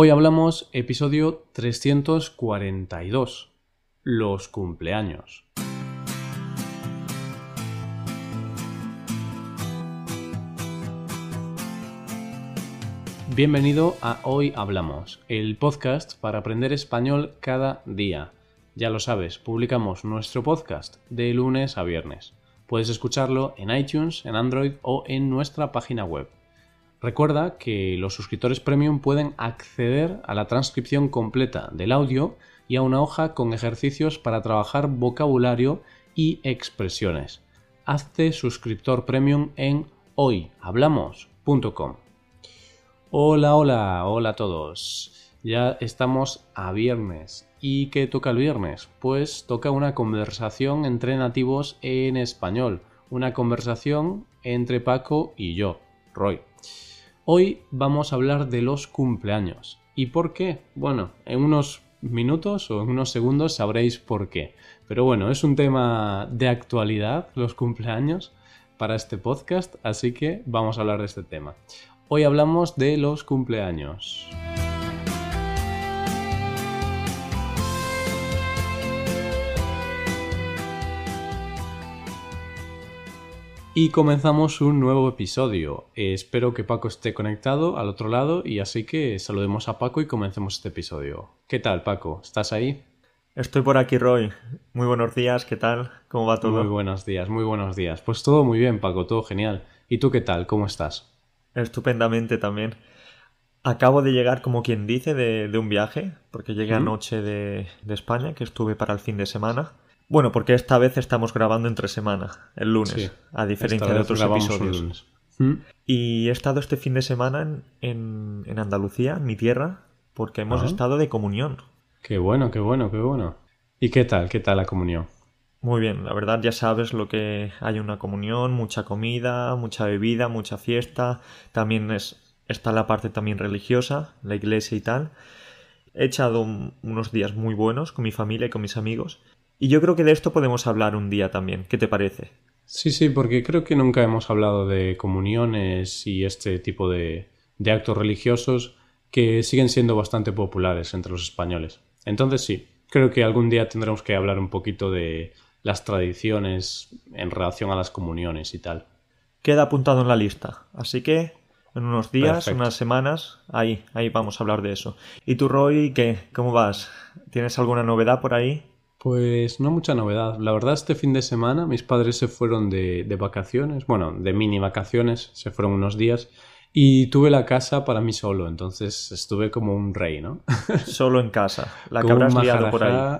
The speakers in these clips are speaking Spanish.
Hoy hablamos episodio 342, los cumpleaños. Bienvenido a Hoy Hablamos, el podcast para aprender español cada día. Ya lo sabes, publicamos nuestro podcast de lunes a viernes. Puedes escucharlo en iTunes, en Android o en nuestra página web. Recuerda que los suscriptores premium pueden acceder a la transcripción completa del audio y a una hoja con ejercicios para trabajar vocabulario y expresiones. Hazte suscriptor premium en hoyhablamos.com. Hola, hola, hola a todos. Ya estamos a viernes. ¿Y qué toca el viernes? Pues toca una conversación entre nativos en español. Una conversación entre Paco y yo, Roy. Hoy vamos a hablar de los cumpleaños. ¿Y por qué? Bueno, en unos minutos o en unos segundos sabréis por qué. Pero bueno, es un tema de actualidad, los cumpleaños, para este podcast, así que vamos a hablar de este tema. Hoy hablamos de los cumpleaños. Y comenzamos un nuevo episodio. Eh, espero que Paco esté conectado al otro lado y así que saludemos a Paco y comencemos este episodio. ¿Qué tal, Paco? ¿Estás ahí? Estoy por aquí, Roy. Muy buenos días, ¿qué tal? ¿Cómo va todo? Muy buenos días, muy buenos días. Pues todo muy bien, Paco, todo genial. ¿Y tú qué tal? ¿Cómo estás? Estupendamente también. Acabo de llegar, como quien dice, de, un viaje, porque llegué anoche de, España, que estuve para el fin de semana. Bueno, porque esta vez estamos grabando entre semana, el lunes, a diferencia de otros episodios. Y he estado este fin de semana en, Andalucía, en mi tierra, porque hemos estado de comunión. Qué bueno, qué bueno, qué bueno. ¿Y qué tal? ¿Qué tal la comunión? Muy bien, la verdad ya sabes lo que hay una comunión, mucha comida, mucha bebida, mucha fiesta, también es, está la parte también religiosa, la iglesia y tal. He echado unos días muy buenos con mi familia y con mis amigos y yo creo que de esto podemos hablar un día también, ¿qué te parece? Sí, sí, porque creo que nunca hemos hablado de comuniones y este tipo de, de actos religiosos que siguen siendo bastante populares entre los españoles. Entonces sí, creo que algún día tendremos que hablar un poquito de las tradiciones en relación a las comuniones y tal. Queda apuntado en la lista, así que en unos días, unas semanas, ahí, ahí vamos a hablar de eso. ¿Y tú, Roy, qué? ¿Cómo vas? ¿Tienes alguna novedad por ahí? Pues no mucha novedad. La verdad, este fin de semana mis padres se fueron de, de vacaciones, bueno, de mini vacaciones, se fueron unos días y tuve la casa para mí solo, entonces estuve como un rey, ¿no? Solo en casa, la que habrás liado por ahí.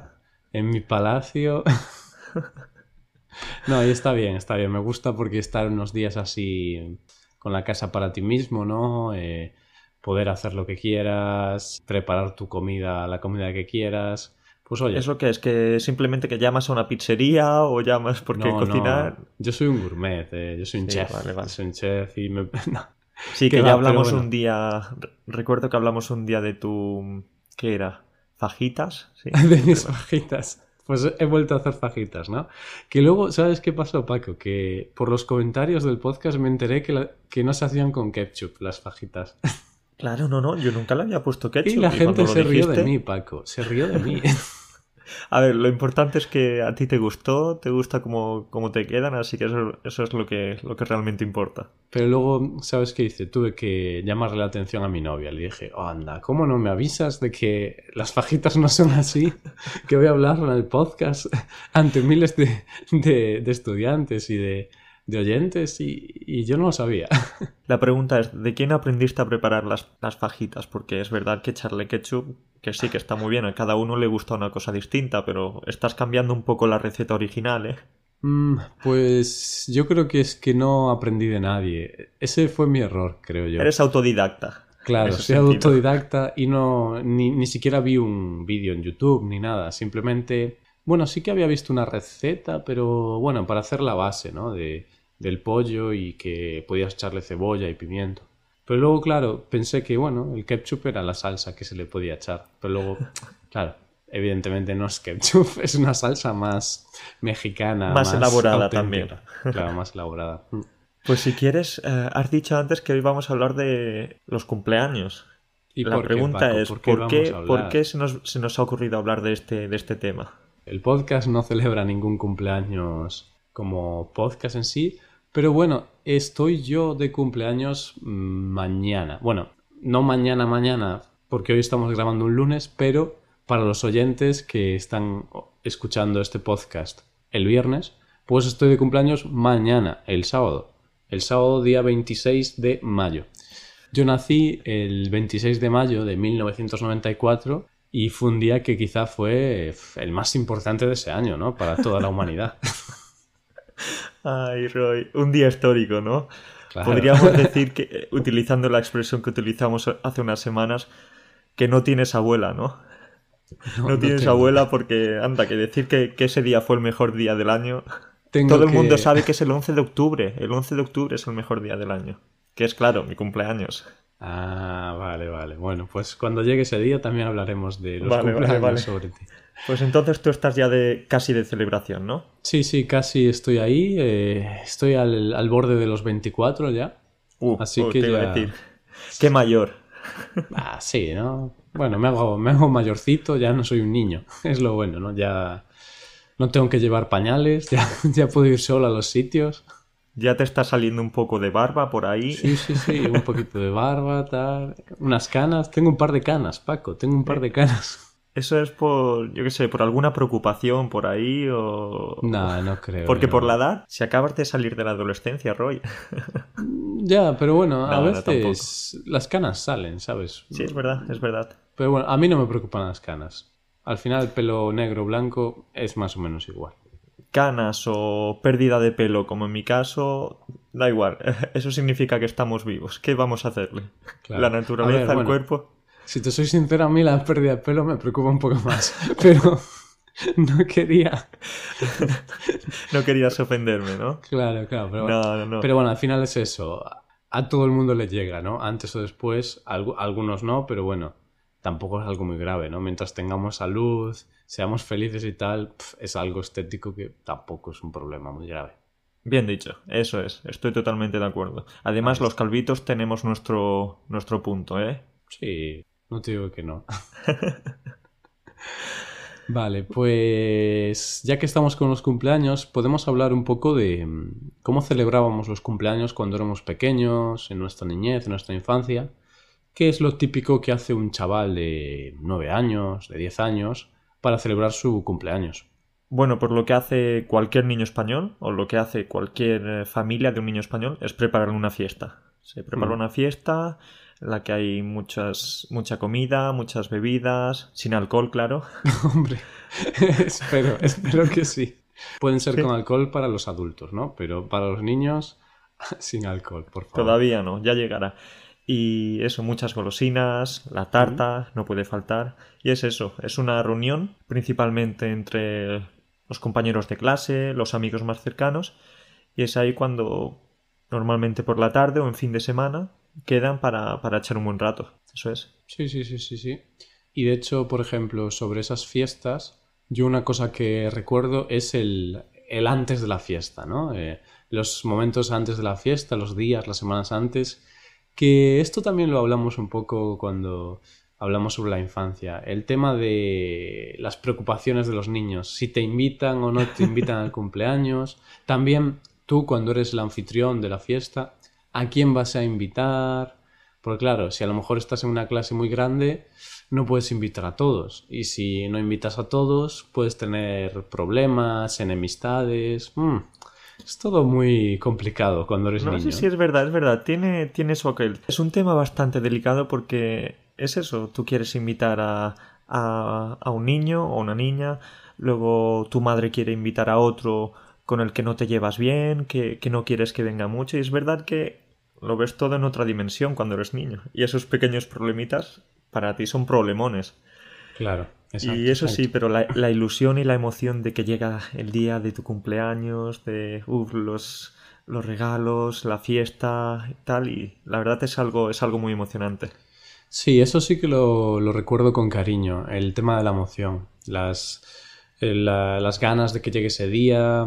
En mi palacio. no, y está bien, está bien. Me gusta porque estar unos días así con la casa para ti mismo, ¿no? Eh, poder hacer lo que quieras, preparar tu comida, la comida que quieras. Pues oye. ¿Eso qué es? ¿Que simplemente que llamas a una pizzería o llamas porque cocinar? Yo soy un gourmet, eh, yo soy un chef. Soy un chef y me... Sí, que ya hablamos un día. Recuerdo que hablamos un día de tu. ¿Qué era? ¿Fajitas? Sí. de mis fajitas. Pues he vuelto a hacer fajitas, ¿no? Que luego, ¿sabes qué pasó, Paco? Que por los comentarios del podcast me enteré que, que no se hacían con ketchup las fajitas. Claro, no, no, yo nunca le había puesto ketchup. Y la gente se rió de mí, Paco, se rió de mí. A ver, lo importante es que a ti te gustó, te gusta cómo, te quedan, así que eso, eso, es lo que, lo que realmente importa. Pero luego, ¿sabes qué hice? Tuve que llamarle la atención a mi novia. Le dije, oh, anda, ¿cómo no me avisas de que las fajitas no son así? Que voy a hablar en el podcast ante miles de, de estudiantes y de, de oyentes y, yo no lo sabía. La pregunta es, ¿de quién aprendiste a preparar las, las, fajitas? Porque es verdad que echarle ketchup, que sí que está muy bien, a cada uno le gusta una cosa distinta, pero estás cambiando un poco la receta original, ¿eh? Mm, pues yo creo que es que no aprendí de nadie. Ese fue mi error, creo yo. Eres autodidacta. Claro, soy autodidacta y no ni, ni siquiera vi un vídeo en YouTube ni nada. Simplemente, bueno, sí que había visto una receta, pero bueno, para hacer la base, ¿no? De, del pollo y que podías echarle cebolla y pimiento. Pero luego, claro, pensé que, bueno, el ketchup era la salsa que se le podía echar. Pero luego, claro, evidentemente no es ketchup, es una salsa más mexicana. Más, elaborada también. Claro, más elaborada. Pues si quieres, eh, has dicho antes que hoy vamos a hablar de los cumpleaños. ¿Y La por qué, pregunta Paco? es, ¿Por ¿por qué qué, vamos a por qué se, nos, se nos ha ocurrido hablar de este, de este tema? El podcast no celebra ningún cumpleaños como podcast en sí, pero bueno, estoy yo de cumpleaños mañana. Bueno, no mañana, mañana, porque hoy estamos grabando un lunes, pero para los oyentes que están escuchando este podcast el viernes, pues estoy de cumpleaños mañana, el sábado. El sábado día 26 de mayo. Yo nací el 26 de mayo de 1994 y fue un día que quizá fue el más importante de ese año, ¿no? Para toda la humanidad. Ay, Roy, un día histórico, ¿no? Claro. Podríamos decir que, eh, utilizando la expresión que utilizamos hace unas semanas, que no tienes abuela, ¿no? No, no tienes abuela porque, anda, que decir que, que ese día fue el mejor día del año. Tengo Todo el que- mundo sabe que es el 11 de octubre. El 11 de octubre es el mejor día del año. Que es, claro, mi cumpleaños. Ah, vale, vale. Bueno, pues cuando llegue ese día también hablaremos de los Vale, vale, cumpleaños vale. sobre ti. Pues entonces tú estás ya de casi de celebración, ¿no? Sí, sí, casi estoy ahí. eh, estoy al, al borde de los 24 ya. Uh, Así uh, que te iba a decir. Qué mayor. Ah, sí, ¿no? Bueno, me hago, me hago mayorcito, ya no soy un niño. Es lo bueno, ¿no? Ya no tengo que llevar pañales, ya, ya puedo ir solo a los sitios. Ya te está saliendo un poco de barba por ahí. Sí, sí, sí, un poquito de barba, tal. Unas canas. Tengo un par de canas, Paco, tengo un par de canas. Eso es por, yo qué sé, por alguna preocupación por ahí o... No, no creo. Porque no. por la edad, si acabas de salir de la adolescencia, Roy. Ya, pero bueno, a No, no, veces las canas salen, ¿sabes? Sí, es verdad, es verdad. Pero bueno, a mí no me preocupan las canas. Al final el pelo negro o blanco es más o menos igual. Canas o pérdida de pelo, como en mi caso, da igual. Eso significa que estamos vivos. ¿Qué vamos a hacerle? Claro. La naturaleza, ver, el bueno. cuerpo. Si te soy sincero, a mí la pérdida de pelo me preocupa un poco más. Pero no quería. No querías ofenderme, ¿no? Claro, claro. Pero, bueno. No, no, no. Pero bueno, al final es eso. A todo el mundo le llega, ¿no? Antes o después, algu- algunos no, pero bueno, tampoco es algo muy grave, ¿no? Mientras tengamos salud, seamos felices y tal, es algo estético que tampoco es un problema muy grave. Bien dicho, eso es. Estoy totalmente de acuerdo. Además, los calvitos tenemos nuestro, nuestro punto, ¿eh? Sí, no te digo que no. Vale, pues ya que estamos con los cumpleaños, podemos hablar un poco de mm, cómo celebrábamos los cumpleaños cuando éramos pequeños, en nuestra niñez, en nuestra infancia. ¿Qué es lo típico que hace un chaval de 9 años, de 10 años, para celebrar su cumpleaños? Bueno, pues lo que hace cualquier niño español, o lo que hace cualquier eh, familia de un niño español, es preparar una fiesta. Se prepara Mm. una fiesta en la que hay muchas, mucha comida, muchas bebidas, sin alcohol, claro. Hombre, espero, espero que sí. Pueden ser Sí. con alcohol para los adultos, ¿no? Pero para los niños, sin alcohol, por favor. Todavía no, ya llegará. Y eso, muchas golosinas, la tarta, no puede faltar. Y es eso, es una reunión principalmente entre los compañeros de clase, los amigos más cercanos. Y es ahí cuando normalmente por la tarde o en fin de semana quedan para, para echar un buen rato. Eso es. Sí, sí, sí, sí, sí. Y de hecho, por ejemplo, sobre esas fiestas, yo una cosa que recuerdo es el, el antes de la fiesta, ¿no? Eh, los momentos antes de la fiesta, los días, las semanas antes, que esto también lo hablamos un poco cuando hablamos sobre la infancia. El tema de las preocupaciones de los niños, si te invitan o no te invitan al cumpleaños. También tú, cuando eres el anfitrión de la fiesta, ¿a quién vas a invitar? Porque claro, si a lo mejor estás en una clase muy grande, no puedes invitar a todos. Y si no invitas a todos, puedes tener problemas, enemistades. Mm, Es todo muy complicado cuando eres No niño. sé si es verdad, es verdad. Tiene, tiene su aquel. Es un tema bastante delicado porque es eso. Tú quieres invitar a, a, a un niño o una niña, luego tu madre quiere invitar a otro con el que no te llevas bien, que, que no quieres que venga mucho. Y es verdad que lo ves todo en otra dimensión cuando eres niño. Y esos pequeños problemitas para ti son problemones. Claro. exacto, y eso exacto. sí, pero la, la ilusión y la emoción de que llega el día de tu cumpleaños, de los, los regalos, la fiesta y tal, y la verdad es algo, es algo muy emocionante. Sí, eso sí que lo, lo recuerdo con cariño, el tema de la emoción, las, la- las ganas de que llegue ese día,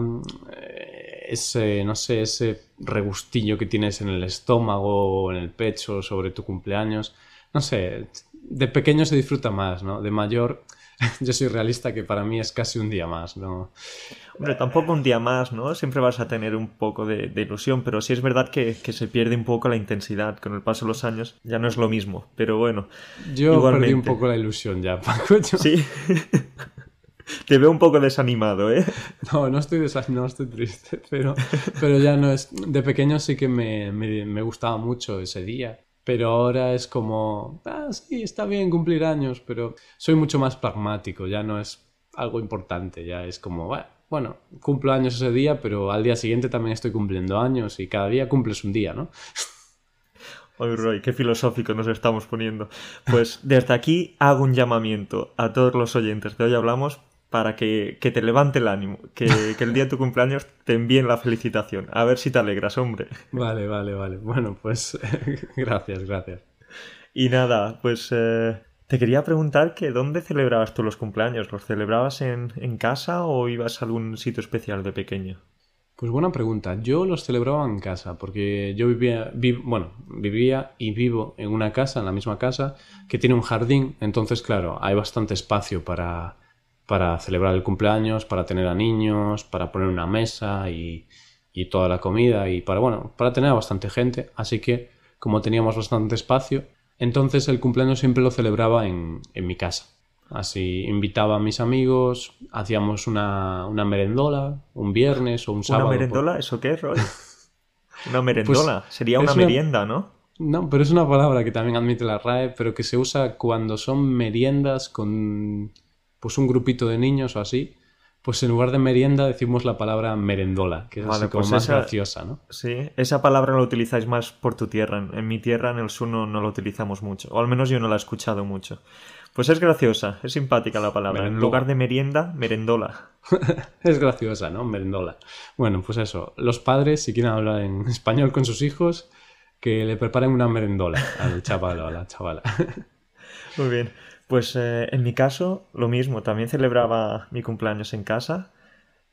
eh, ese, no sé, ese regustillo que tienes en el estómago o en el pecho sobre tu cumpleaños. no sé, de pequeño se disfruta más, ¿no? De mayor, yo soy realista que para mí es casi un día más, ¿no? Hombre, tampoco un día más, ¿no? Siempre vas a tener un poco de, ilusión, pero sí es verdad que, se pierde un poco la intensidad con el paso de los años. Ya no es lo mismo, pero bueno. Yo perdí un poco la ilusión ya, Paco. Sí. Te veo un poco desanimado, ¿eh? No, no estoy desanimado, estoy triste, pero, pero ya no es... De pequeño sí que me, me gustaba mucho ese día pero ahora es como, ah, sí, está bien cumplir años, pero soy mucho más pragmático, ya no es algo importante, ya es como, bueno, cumplo años ese día, pero al día siguiente también estoy cumpliendo años y cada día cumples un día, ¿no? Oye, Roy, qué filosófico nos estamos poniendo. Pues desde aquí hago un llamamiento a todos los oyentes de hoy hablamos para que, te levante el ánimo, que, el día de tu cumpleaños te envíen la felicitación. A ver si te alegras, hombre. Vale, vale, vale. Bueno, pues gracias, gracias. Y nada, pues eh, te quería preguntar que ¿dónde celebrabas tú los cumpleaños? ¿Los celebrabas en, en casa o ibas a algún sitio especial de pequeño? Pues buena pregunta. Yo los celebraba en casa porque yo vivía, bueno, vivía y vivo en una casa, en la misma casa, que tiene un jardín. Entonces, claro, hay bastante espacio para, para celebrar el cumpleaños, para tener a niños, para poner una mesa y, y toda la comida y para, bueno, para tener a bastante gente. Así que, como teníamos bastante espacio, entonces el cumpleaños siempre lo celebraba en, en mi casa. Así invitaba a mis amigos, hacíamos una, una merendola, un viernes o un sábado. ¿Una merendola? ¿Eso qué es, Roy? Una merendola. Pues Sería una merienda, ¿no? No, pero es una palabra que también admite la RAE, pero que se usa cuando son meriendas con pues un grupito de niños o así, pues en lugar de merienda decimos la palabra merendola, que es así como pues más graciosa, ¿no? Sí, esa palabra la utilizáis más por tu tierra. En mi tierra, en el sur, no, la utilizamos mucho. O al menos yo no la he escuchado mucho. Pues es graciosa, es simpática la palabra. En lugar de merienda, merendola. es graciosa, ¿no? Merendola. Bueno, pues eso. Los padres, si quieren hablar en español con sus hijos, que le preparen una merendola al chaval o a la chavala. Muy bien. Pues eh, en mi caso, lo mismo, también celebraba mi cumpleaños en casa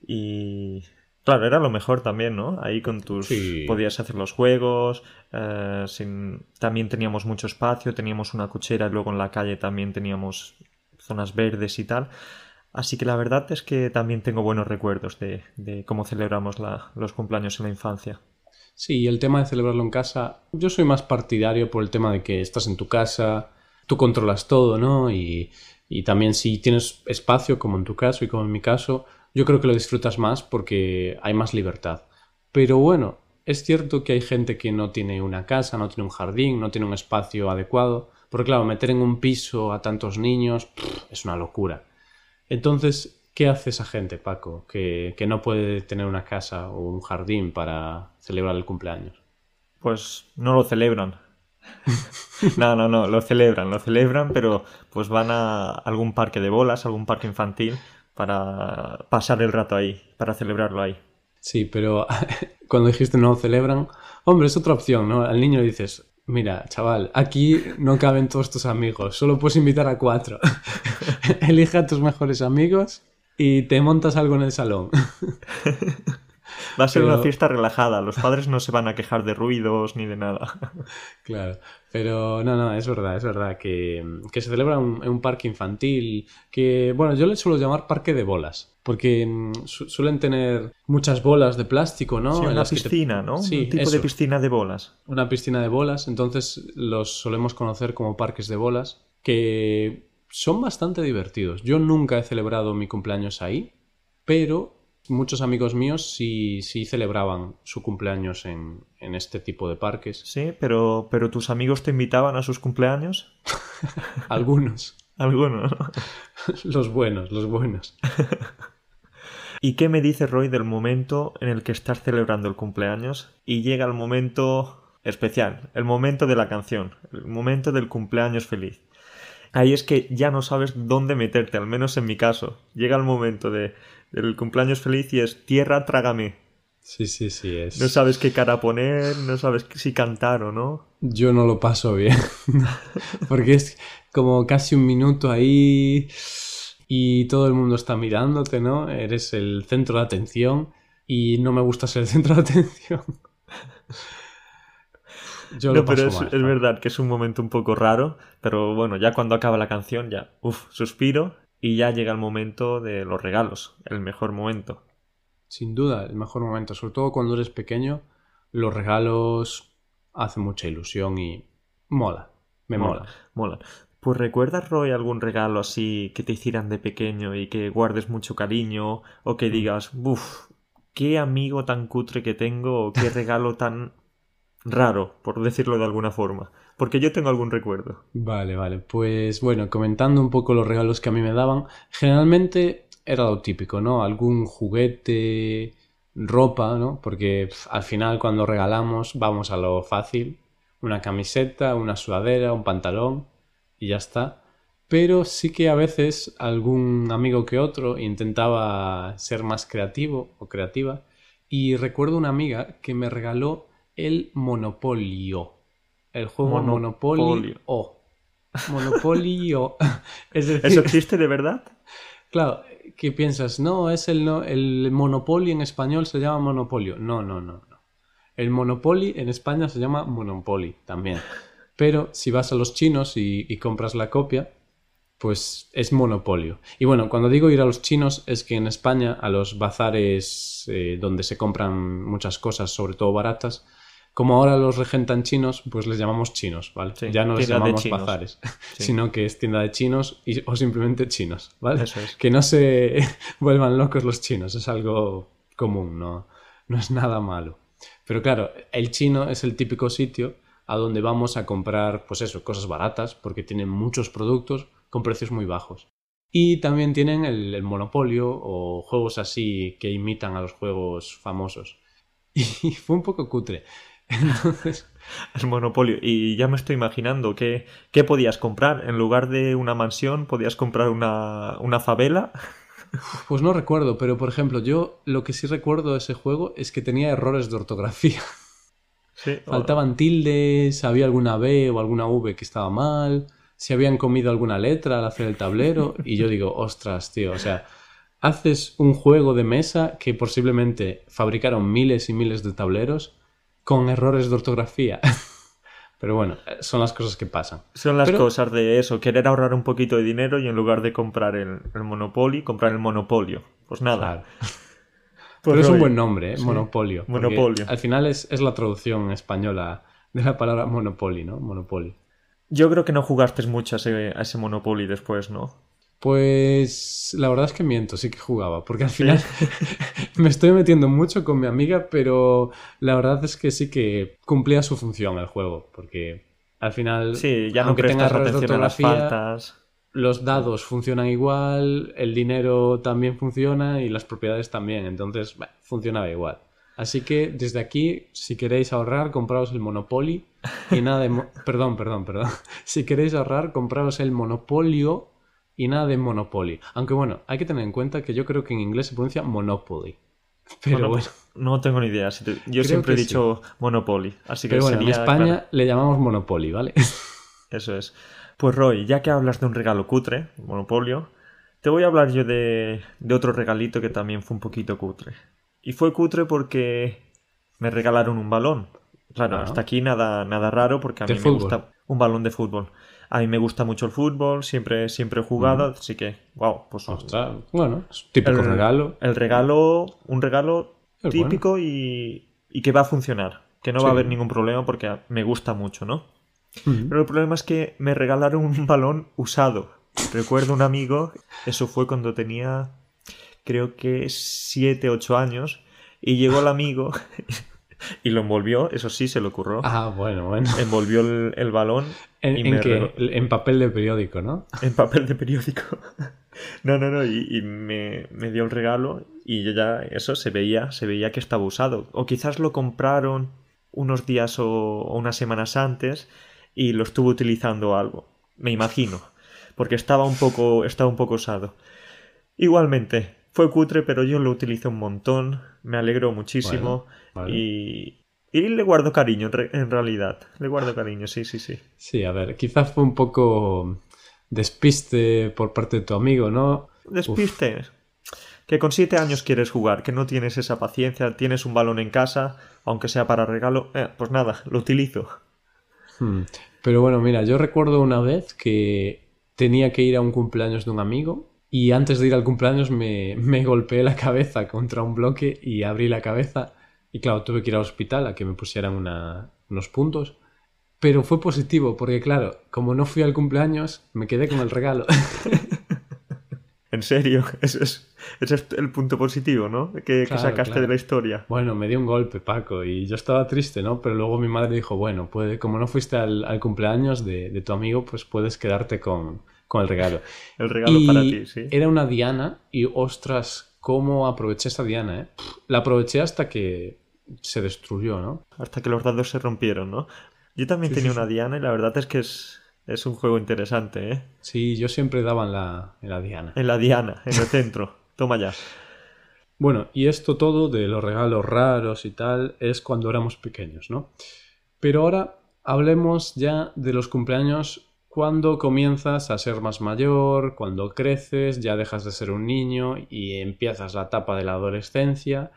y claro, era lo mejor también, ¿no? Ahí con tus... podías hacer los juegos, eh, sin... también teníamos mucho espacio, teníamos una cochera y luego en la calle también teníamos zonas verdes y tal. Así que la verdad es que también tengo buenos recuerdos de, cómo celebramos los cumpleaños en la infancia. Sí, el tema de celebrarlo en casa, yo soy más partidario por el tema de que estás en tu casa, tú controlas todo, ¿no? Y, también si tienes espacio, como en tu caso y como en mi caso, yo creo que lo disfrutas más porque hay más libertad. Pero bueno, es cierto que hay gente que no tiene una casa, no tiene un jardín, no tiene un espacio adecuado, porque claro, meter en un piso a tantos niños es una locura. Entonces, ¿qué hace esa gente, Paco, que, que no puede tener una casa o un jardín para celebrar el cumpleaños? Pues no lo celebran, no, no, no, lo celebran, lo celebran, pero pues van a algún parque de bolas, algún parque infantil para pasar el rato ahí, para celebrarlo ahí. Sí, pero cuando dijiste no lo celebran, hombre, es otra opción, ¿no? Al niño le dices, mira, chaval, aquí no caben todos tus amigos, solo puedes invitar a cuatro. Elige a tus mejores amigos y te montas algo en el salón. Va a ser una fiesta relajada, los padres no se van a quejar de ruidos ni de nada. Claro, pero no, no, es verdad, es verdad que, se celebra en un, parque infantil que, bueno, yo le suelo llamar parque de bolas, porque mm, suelen tener muchas bolas de plástico, ¿no? Sí, una piscina, ¿no? Sí, un tipo de piscina de bolas. Una piscina de bolas, entonces los solemos conocer como parques de bolas, que son bastante divertidos. Yo nunca he celebrado mi cumpleaños ahí, pero muchos amigos míos sí, sí celebraban su cumpleaños en, este tipo de parques. Sí, pero, pero tus amigos te invitaban a sus cumpleaños. Algunos. Algunos. los buenos, los buenos. ¿Y qué me dice Roy del momento en el que estás celebrando el cumpleaños y llega el momento especial, el momento de la canción, el momento del cumpleaños feliz? Ahí es que ya no sabes dónde meterte, al menos en mi caso. Llega el momento de el cumpleaños feliz y es tierra, trágame. Sí, sí, sí, es. No sabes qué cara poner, no sabes si cantar o no. Yo no lo paso bien. Porque es como casi un minuto ahí y todo el mundo está mirándote, ¿no? Eres el centro de atención y no me gusta ser el centro de atención. Yo no, lo pero paso es, mal. es verdad que es un momento un poco raro, pero bueno, ya cuando acaba la canción, ya, uff, suspiro y ya llega el momento de los regalos, el mejor momento. Sin duda, el mejor momento. Sobre todo cuando eres pequeño, los regalos hacen mucha ilusión y mola. Me mola. Mola. Pues ¿recuerdas, Roy, algún regalo así que te hicieran de pequeño y que guardes mucho cariño o que digas, uff, qué amigo tan cutre que tengo o qué regalo tan raro, por decirlo de alguna forma? Porque yo tengo algún recuerdo. Vale, vale. Pues bueno, comentando un poco los regalos que a mí me daban, generalmente era lo típico, ¿no? Algún juguete, ropa, ¿no? Porque al final cuando regalamos vamos a lo fácil. Una camiseta, una sudadera, un pantalón y ya está. Pero sí que a veces algún amigo que otro intentaba ser más creativo o creativa. Y recuerdo una amiga que me regaló el Monopolio. El juego Monopolio. Monopolio. Monopolio. es decir, ¿Eso existe de verdad? claro, ¿qué piensas? No, es el, no, el Monopoly en español se llama Monopolio. No, no, no, no. El Monopoly en España se llama Monopoly también. Pero si vas a los chinos y, y compras la copia, pues es monopolio. Y bueno, cuando digo ir a los chinos es que en España a los bazares eh, donde se compran muchas cosas, sobre todo baratas, como ahora los regentan chinos, pues les llamamos chinos, ¿vale? Sí, ya no les llamamos bazares, Sí. sino que es tienda de chinos y- o simplemente chinos, ¿vale? Eso es. Que no se vuelvan locos los chinos, es algo común, no, no es nada malo. Pero claro, el chino es el típico sitio a donde vamos a comprar, pues eso, cosas baratas, porque tienen muchos productos con precios muy bajos. Y también tienen el, el monopolio o juegos así que imitan a los juegos famosos. Y fue un poco cutre. Entonces, El monopolio. Y ya me estoy imaginando qué, qué podías comprar. En lugar de una mansión, podías comprar una, una favela. pues no recuerdo, pero por ejemplo, yo lo que sí recuerdo de ese juego es que tenía errores de ortografía. Sí. Faltaban tildes, había alguna B o alguna V que estaba mal, se habían comido alguna letra al hacer el tablero y yo digo, ostras, tío, o sea, haces un juego de mesa que posiblemente fabricaron miles y miles de tableros con errores de ortografía. Pero bueno, eh, son las cosas que pasan. Son las Pero- cosas de eso, querer ahorrar un poquito de dinero y en lugar de comprar el, el Monopoly, comprar el Monopolio. Pues nada. Claro. Pues Pero es un buen nombre, ¿eh? sí. Monopolio. Monopolio. Al final es, es la traducción española de la palabra Monopoly, ¿no? Monopoly. Yo creo que no jugaste mucho a ese, a ese Monopoly después, ¿no? Pues la verdad es que miento, sí que jugaba, porque al final me estoy metiendo mucho con mi amiga, pero la verdad es que sí que cumplía su función el juego, porque al final, Sí, ya no aunque tenga prestas errores de atención a las faltas. los dados funcionan igual, el dinero también funciona y las propiedades también, entonces bah, funcionaba igual. Así que desde aquí, si queréis ahorrar, compraos el Monopoly y nada de... mo- perdón, perdón, perdón. Si queréis ahorrar, compraos el Monopolio y nada de Monopoly. Aunque bueno, hay que tener en cuenta que yo creo que en inglés se pronuncia Monopoly. Pero bueno, No tengo ni idea. si te- Yo Creo siempre he dicho Monopoly. Así que pero bueno en España claro, le llamamos Monopoly, ¿vale? eso es. Pues Roy, ya que hablas de un regalo cutre, Monopolio, te voy a hablar yo de, de otro regalito que también fue un poquito cutre. Y fue cutre porque me regalaron un balón. Claro, Ah. hasta aquí nada, nada raro porque a mí me gusta un balón de fútbol. A mí me gusta mucho el fútbol, siempre, siempre he jugado, así que, wow, pues Ostras, bueno, es un típico el regalo. El regalo, un regalo Es típico y, y que va a funcionar. Que no va a haber ningún problema porque me gusta mucho, ¿no? Pero el problema es que me regalaron un balón usado. Recuerdo un amigo, eso fue cuando tenía creo que 7, 8 años, y llegó el amigo y lo envolvió, eso sí, se lo ocurrió. Ah, bueno, bueno. Envolvió el, el balón ¿En, y en me qué? regaló- En papel de periódico, ¿no? en papel de periódico. No, no, no, y, y me, me dio el regalo y yo ya eso se veía, se veía que estaba usado. O quizás lo compraron unos días o, o unas semanas antes y lo estuvo utilizando algo. Me imagino. Porque estaba un poco, estaba un poco usado. Igualmente, fue cutre, pero yo lo utilicé un montón. Me alegró muchísimo. Vale. Y, y le guardo cariño, en realidad. Le guardo cariño, sí, sí, sí. Sí, a ver, quizás fue un poco despiste por parte de tu amigo, ¿no? Despiste. Que con siete años quieres jugar, que no tienes esa paciencia, tienes un balón en casa, aunque sea para regalo, eh, pues nada, lo utilizo. Hmm. Pero bueno, mira, yo recuerdo una vez que tenía que ir a un cumpleaños de un amigo y antes de ir al cumpleaños me, me golpeé la cabeza contra un bloque y abrí la cabeza y claro, tuve que ir al hospital a que me pusieran una, unos puntos. Pero fue positivo, porque claro, como no fui al cumpleaños, me quedé con el regalo. en serio, ese es, ese es el punto positivo, ¿no? Que, que sacaste de la historia. Bueno, me dio un golpe, Paco, y yo estaba triste, ¿no? Pero luego mi madre dijo, bueno, puede, como no fuiste al, al cumpleaños de, de, tu amigo, pues puedes quedarte con, con el regalo. el regalo para ti, sí. Era una diana y, ostras, cómo aproveché esta diana, ¿eh? La aproveché hasta que se destruyó, ¿no? Hasta que los dados se rompieron, ¿no? Yo también tenía una diana y la verdad es que es, es un juego interesante, ¿eh? Sí, yo siempre daba en la, en la diana. En la diana, en el centro. Toma ya. Bueno, y esto todo de los regalos raros y tal es cuando éramos pequeños, ¿no? Pero ahora hablemos ya de los cumpleaños cuando comienzas a ser más mayor, cuando creces, ya dejas de ser un niño y empiezas la etapa de la adolescencia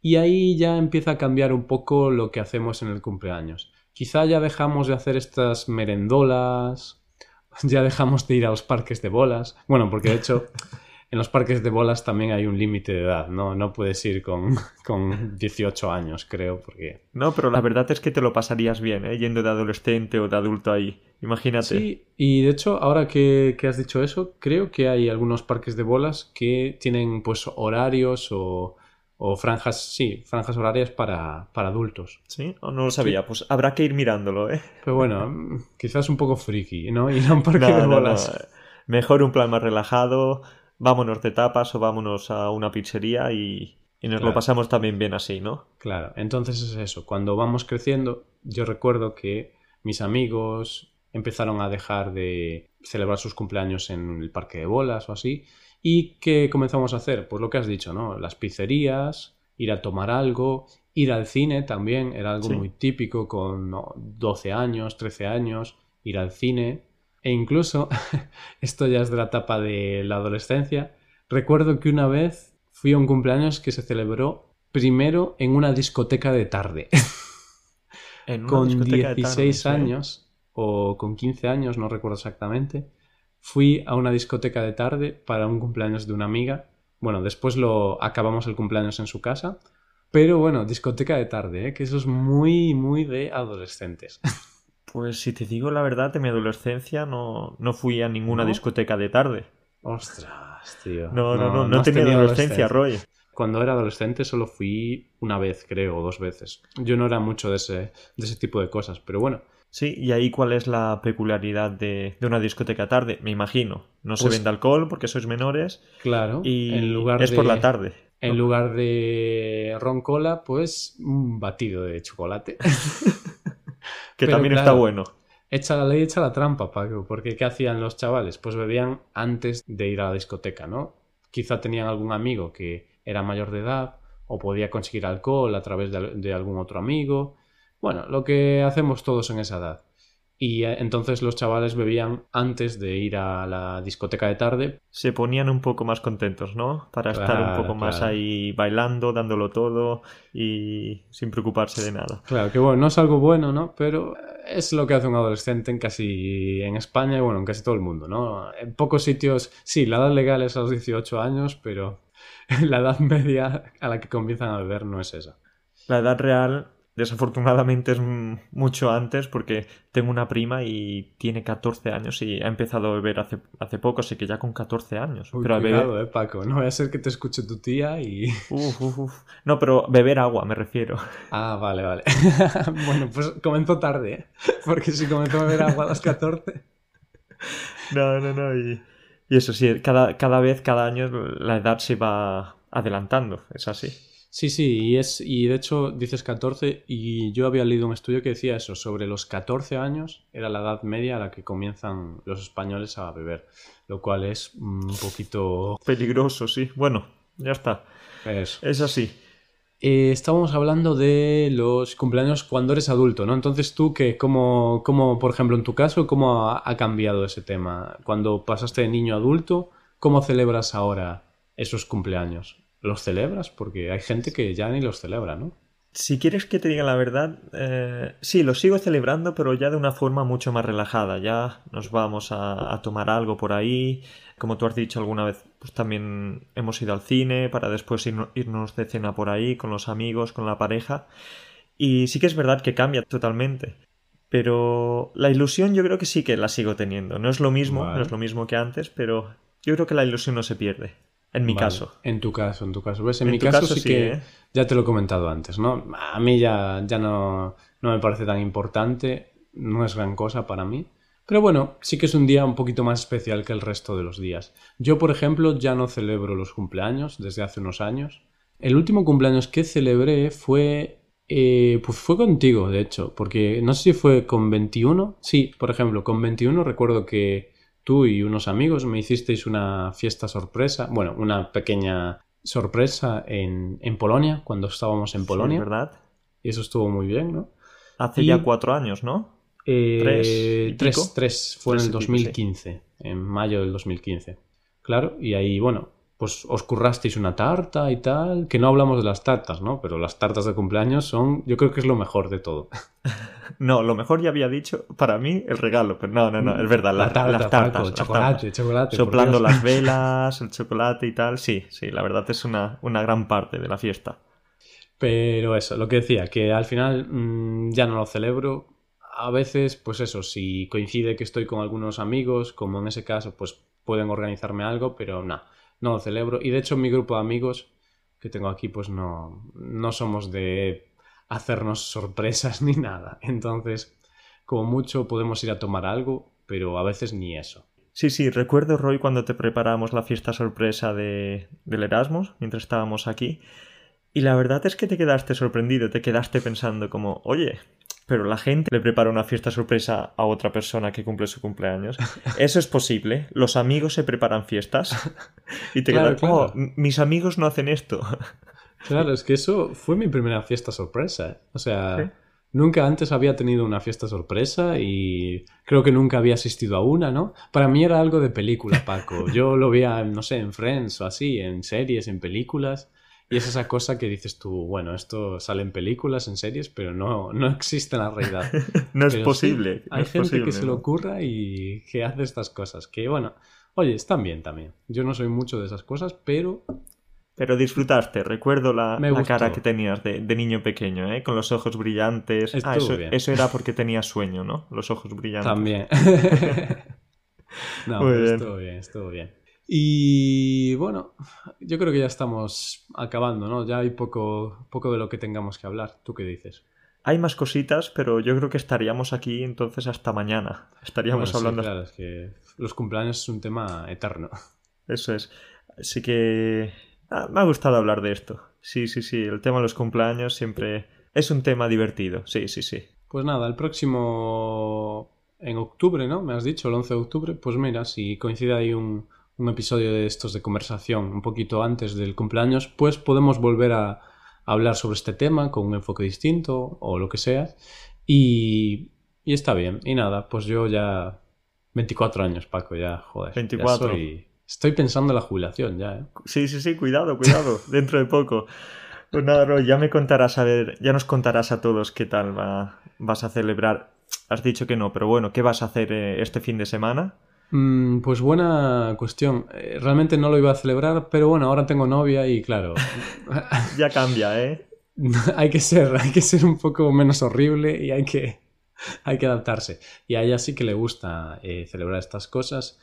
y ahí ya empieza a cambiar un poco lo que hacemos en el cumpleaños. Quizá ya dejamos de hacer estas merendolas, ya dejamos de ir a los parques de bolas. Bueno, porque de hecho en los parques de bolas también hay un límite de edad, ¿no? No puedes ir con, con 18 años, creo, porque... No, pero la verdad es que te lo pasarías bien, ¿eh? Yendo de adolescente o de adulto ahí. Imagínate. Sí, y de hecho, ahora que, que has dicho eso, creo que hay algunos parques de bolas que tienen pues horarios o o franjas, sí, franjas horarias para, para adultos. Sí, no lo sabía, pues habrá que ir mirándolo, ¿eh? Pero bueno, quizás un poco friki, ¿no? Ir a un parque de bolas. Mejor un plan más relajado, vámonos de tapas o vámonos a una pizzería y, y nos lo pasamos también bien así, ¿no? Claro, entonces es eso, cuando vamos creciendo, yo recuerdo que mis amigos empezaron a dejar de celebrar sus cumpleaños en el parque de bolas o así, ¿Y qué comenzamos a hacer? Pues lo que has dicho, ¿no? Las pizzerías, ir a tomar algo, ir al cine también, era algo muy típico con 12 años, 13 años, ir al cine. E incluso, esto ya es de la etapa de la adolescencia, recuerdo que una vez fui a un cumpleaños que se celebró primero en una discoteca de tarde. con 16 años o con 15 años, no recuerdo exactamente fui a una discoteca de tarde para un cumpleaños de una amiga. Bueno, después lo acabamos el cumpleaños en su casa. Pero bueno, discoteca de tarde, ¿eh? que eso es muy, muy de adolescentes. Pues si te digo la verdad, en mi adolescencia no, no fui a ninguna discoteca de tarde. Ostras, tío. No, no, no, no, tenía adolescencia, Roy. Cuando era adolescente solo fui una vez, creo, o dos veces. Yo no era mucho de ese, de ese tipo de cosas, pero bueno, Sí, y ahí cuál es la peculiaridad de, una discoteca tarde, me imagino. No se pues vende alcohol porque sois menores. Claro. Y en lugar es por la tarde. En lugar de ron cola, pues un batido de chocolate. que también está bueno. Echa la ley, echa la trampa, Paco. Porque ¿qué hacían los chavales? Pues bebían antes de ir a la discoteca, ¿no? Quizá tenían algún amigo que era mayor de edad o podía conseguir alcohol a través de algún otro amigo bueno, lo que hacemos todos en esa edad. Y eh, entonces los chavales bebían antes de ir a la discoteca de tarde. Se ponían un poco más contentos, ¿no? Para estar un poco más ahí bailando, dándolo todo y sin preocuparse de nada. Claro, que bueno, no es algo bueno, ¿no? Pero es lo que hace un adolescente en casi en España y bueno, en casi todo el mundo, ¿no? En pocos sitios, sí, la edad legal es a los 18 años, pero la edad media a la que comienzan a beber no es esa. La edad real Desafortunadamente es mucho antes porque tengo una prima y tiene 14 años y ha empezado a beber hace, hace poco, así que ya con 14 años. pero cuidado, eh, Paco, no voy a ser que te escuche tu tía y... No, pero beber agua me refiero. Ah, vale, vale. bueno, pues comenzó tarde, ¿eh? porque si comenzó a beber agua a los 14... No, no, no, y, y eso sí, cada, cada vez, cada año la edad se va adelantando, es así. Sí, sí, y, es, y de hecho dices 14 y yo había leído un estudio que decía eso, sobre los 14 años era la edad media a la que comienzan los españoles a beber, lo cual es un poquito... Peligroso, sí. Bueno, ya está. Es así. Eh, estábamos hablando de los cumpleaños cuando eres adulto, ¿no? Entonces tú, que cómo, cómo, por ejemplo, en tu caso, ¿cómo ha, ha cambiado ese tema? Cuando pasaste de niño a adulto, ¿cómo celebras ahora esos cumpleaños? Los celebras, porque hay gente que ya ni los celebra, ¿no? Si quieres que te diga la verdad, eh, sí, lo sigo celebrando, pero ya de una forma mucho más relajada. Ya nos vamos a, tomar algo por ahí. Como tú has dicho alguna vez, pues también hemos ido al cine para después irnos de cena por ahí con los amigos, con la pareja. Y sí que es verdad que cambia totalmente. Pero la ilusión yo creo que sí que la sigo teniendo. No es lo mismo, no es lo mismo que antes, pero yo creo que la ilusión no se pierde. En mi caso. En tu caso, en tu caso. ¿Ves? En, mi caso, sí, que ¿eh? ya te lo he comentado antes, ¿no? A mí ya, ya no, no me parece tan importante, no es gran cosa para mí. Pero bueno, sí que es un día un poquito más especial que el resto de los días. Yo, por ejemplo, ya no celebro los cumpleaños desde hace unos años. El último cumpleaños que celebré fue... Eh, pues fue contigo, de hecho, porque no sé si fue con 21. Sí, por ejemplo, con 21 recuerdo que tú y unos amigos me hicisteis una fiesta sorpresa, bueno, una pequeña sorpresa en, en Polonia, cuando estábamos en Polonia. ¿verdad? Y eso estuvo muy bien, ¿no? Hace ya cuatro años, ¿no? Eh, tres, tres, fue en el 2015, en mayo del 2015. Claro, y ahí, bueno, pues os currasteis una tarta y tal, que no hablamos de las tartas, ¿no? Pero las tartas de cumpleaños son, yo creo que es lo mejor de todo. No, lo mejor ya había dicho, para mí, el regalo, pero no, no, no, es verdad, la, tarta, las tartas. chocolate, chocolate. Soplando las velas, el chocolate y tal, sí, sí, la verdad es una, una gran parte de la fiesta. Pero eso, lo que decía, que al final mm, ya no lo celebro. A veces, pues eso, si coincide que estoy con algunos amigos, como en ese caso, pues pueden organizarme algo, pero nada no lo celebro. Y de hecho, mi grupo de amigos que tengo aquí, pues no, no somos de hacernos sorpresas ni nada. Entonces, como mucho podemos ir a tomar algo, pero a veces ni eso. Sí, sí, recuerdo, Roy, cuando te preparamos la fiesta sorpresa de, del Erasmus, mientras estábamos aquí. Y la verdad es que te quedaste sorprendido, te quedaste pensando como, oye, pero la gente le prepara una fiesta sorpresa a otra persona que cumple su cumpleaños. Eso es posible. Los amigos se preparan fiestas y te quedas, oh, mis amigos no hacen esto. Claro, es que eso fue mi primera fiesta sorpresa. ¿eh? O sea, nunca antes había tenido una fiesta sorpresa y creo que nunca había asistido a una, ¿no? Para mí era algo de película, Paco. Yo lo veía, no sé, en Friends o así, en series, en películas. Y es esa cosa que dices tú, bueno, esto sale en películas, en series, pero no, no existe en la realidad. no es posible. hay gente que se le ocurra y que hace estas cosas. Que bueno, oye, están bien también. Yo no soy mucho de esas cosas, pero pero disfrutaste, recuerdo la, cara que tenías de, niño pequeño, ¿eh? con los ojos brillantes. ah, eso, eso, era porque tenías sueño, ¿no? Los ojos brillantes. También. no, estuvo bien, estuvo bien. Y bueno, yo creo que ya estamos acabando, ¿no? Ya hay poco, poco de lo que tengamos que hablar. ¿Tú qué dices? Hay más cositas, pero yo creo que estaríamos aquí entonces hasta mañana. Estaríamos hablando. Sí, claro, es que los cumpleaños es un tema eterno. Eso es. Así que ah, me ha gustado hablar de esto. Sí, sí, sí. El tema de los cumpleaños siempre es un tema divertido. Sí, sí, sí. Pues nada, el próximo en octubre, ¿no? Me has dicho, el 11 de octubre. Pues mira, si coincide ahí un un episodio de estos de conversación un poquito antes del cumpleaños, pues podemos volver a, hablar sobre este tema con un enfoque distinto o lo que sea. Y, y, está bien. Y nada, pues yo ya 24 años, Paco, ya, joder. 24. Estoy pensando en la jubilación ya, ¿eh? Sí, sí, sí, cuidado, cuidado, dentro de poco. Pues nada, Roy, ya me contarás a ver, ya nos contarás a todos qué tal va, vas a celebrar. Has dicho que no, pero bueno, ¿qué vas a hacer eh, este fin de semana? Mm, pues buena cuestión. Eh, realmente no lo iba a celebrar, pero bueno, ahora tengo novia y claro. ya cambia, ¿eh? hay que ser, hay que ser un poco menos horrible y hay que, hay que adaptarse. Y a ella sí que le gusta eh, celebrar estas cosas,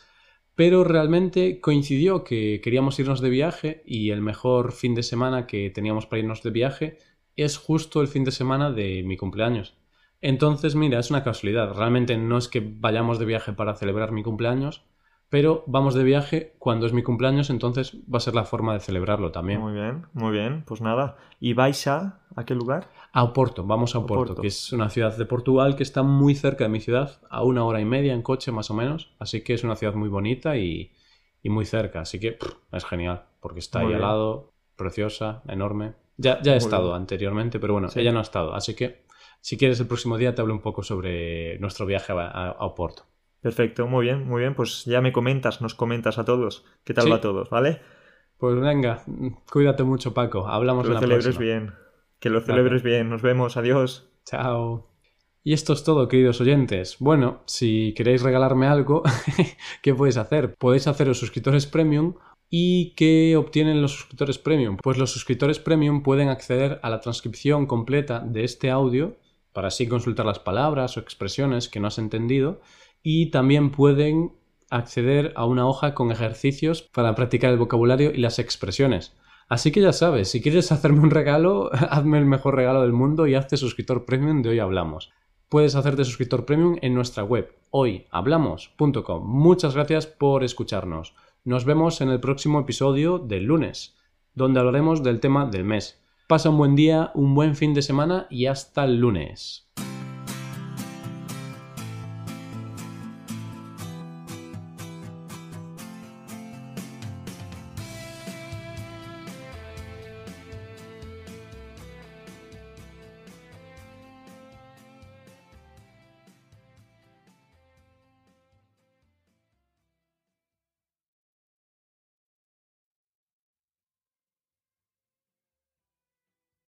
pero realmente coincidió que queríamos irnos de viaje y el mejor fin de semana que teníamos para irnos de viaje es justo el fin de semana de mi cumpleaños. Entonces, mira, es una casualidad. Realmente no es que vayamos de viaje para celebrar mi cumpleaños, pero vamos de viaje cuando es mi cumpleaños, entonces va a ser la forma de celebrarlo también. Muy bien, muy bien. Pues nada. ¿Y vais a a qué lugar? A Oporto, vamos a Oporto, que es una ciudad de Portugal que está muy cerca de mi ciudad, a una hora y media en coche más o menos. Así que es una ciudad muy bonita y, muy cerca. Así que es genial, porque está ahí al lado, preciosa, enorme. Ya, ya he estado anteriormente, pero bueno, ella no ha estado. Así que si quieres, el próximo día te hablo un poco sobre nuestro viaje a, Oporto. Perfecto, muy bien, muy bien. Pues ya me comentas, nos comentas a todos qué tal va a todos, ¿vale? Pues venga, cuídate mucho, Paco. Hablamos que la celebres bien. Que lo celebres bien. Nos vemos. Adiós. Chao. Y esto es todo, queridos oyentes. Bueno, si queréis regalarme algo, ¿qué podéis hacer? Podéis haceros suscriptores premium ¿Y qué obtienen los suscriptores premium? Pues los suscriptores premium pueden acceder a la transcripción completa de este audio para así consultar las palabras o expresiones que no has entendido y también pueden acceder a una hoja con ejercicios para practicar el vocabulario y las expresiones. Así que ya sabes, si quieres hacerme un regalo, hazme el mejor regalo del mundo y hazte suscriptor premium de hoy hablamos. Puedes hacerte suscriptor premium en nuestra web hoyhablamos.com. Muchas gracias por escucharnos. Nos vemos en el próximo episodio del lunes, donde hablaremos del tema del mes. Pasa un buen día, un buen fin de semana y hasta el lunes.